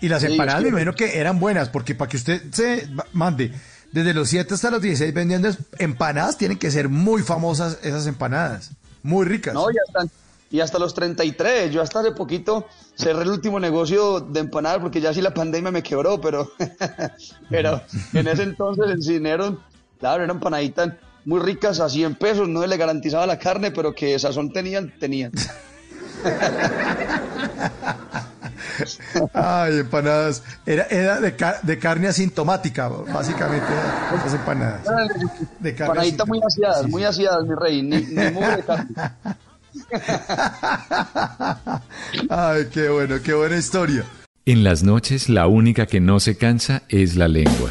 Y las empanadas me imagino que eran buenas, porque para que usted se mande desde los 7 hasta los 16 vendiendo empanadas, tienen que ser muy famosas esas empanadas. Muy ricas. No, ya están. Y hasta los 33. Yo hasta hace poquito cerré el último negocio de empanadas porque ya sí la pandemia me quebró, pero, pero en ese entonces dinero, claro, eran empanaditas muy ricas a 100 pesos, no le garantizaba la carne, pero que sazón tenían, tenían. Ay, empanadas. Era, era de, de carne asintomática, básicamente, esas empanadas. De carne Empanaditas muy aseadas, Sí, muy aseadas, mi rey, ni, ni mugre de carne. Ay, qué bueno, qué buena historia. En las noches la única que no se cansa es la lengua.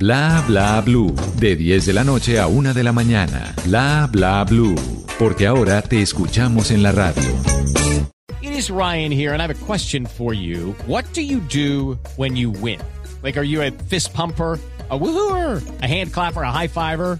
Bla bla blue, de 10 de la noche a 1 de la mañana. Bla bla blue, porque ahora te escuchamos en la radio. It is Ryan here, and I have a question for you. What do you do when you win? Like, are you a fist pumper? A woohooer, a hand clapper, a high fiver.